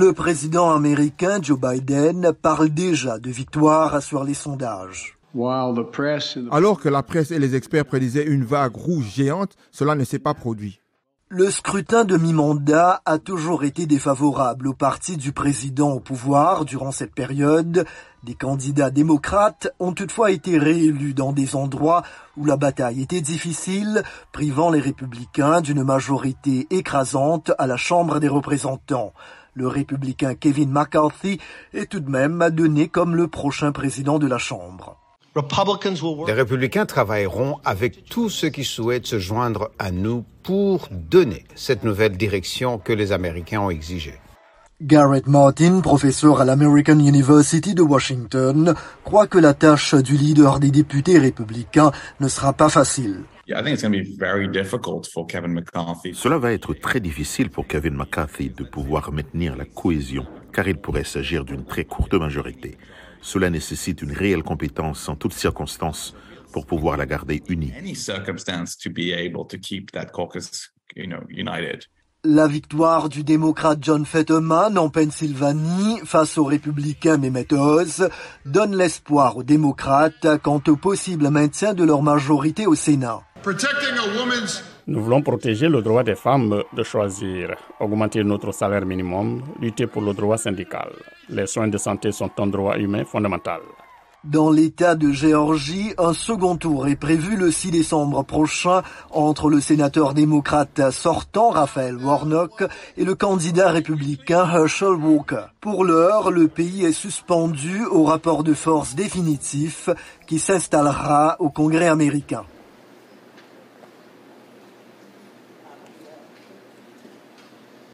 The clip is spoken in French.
Le président américain Joe Biden parle déjà de victoire sur les sondages. Alors que la presse et les experts prédisaient une vague rouge géante, cela ne s'est pas produit. Le scrutin de mi-mandat a toujours été défavorable au parti du président au pouvoir durant cette période. Des candidats démocrates ont toutefois été réélus dans des endroits où la bataille était difficile, privant les républicains d'une majorité écrasante à la Chambre des représentants. Le républicain Kevin McCarthy est tout de même donné comme le prochain président de la Chambre. Les républicains travailleront avec tous ceux qui souhaitent se joindre à nous pour donner cette nouvelle direction que les Américains ont exigée. Garrett Martin, professeur à l'American University de Washington, croit que la tâche du leader des députés républicains ne sera pas facile. Cela va être très difficile pour Kevin McCarthy de pouvoir maintenir la cohésion, car il pourrait s'agir d'une très courte majorité. Cela nécessite une réelle compétence en toutes circonstances pour pouvoir la garder unie. La victoire du démocrate John Fetterman en Pennsylvanie face au républicain Mehmet Oz donne l'espoir aux démocrates quant au possible maintien de leur majorité au Sénat. Nous voulons protéger le droit des femmes de choisir, augmenter notre salaire minimum, lutter pour le droit syndical. Les soins de santé sont un droit humain fondamental. Dans l'État de Géorgie, un second tour est prévu le 6 décembre prochain entre le sénateur démocrate sortant Raphaël Warnock et le candidat républicain Herschel Walker. Pour l'heure, le pays est suspendu au rapport de force définitif qui s'installera au Congrès américain.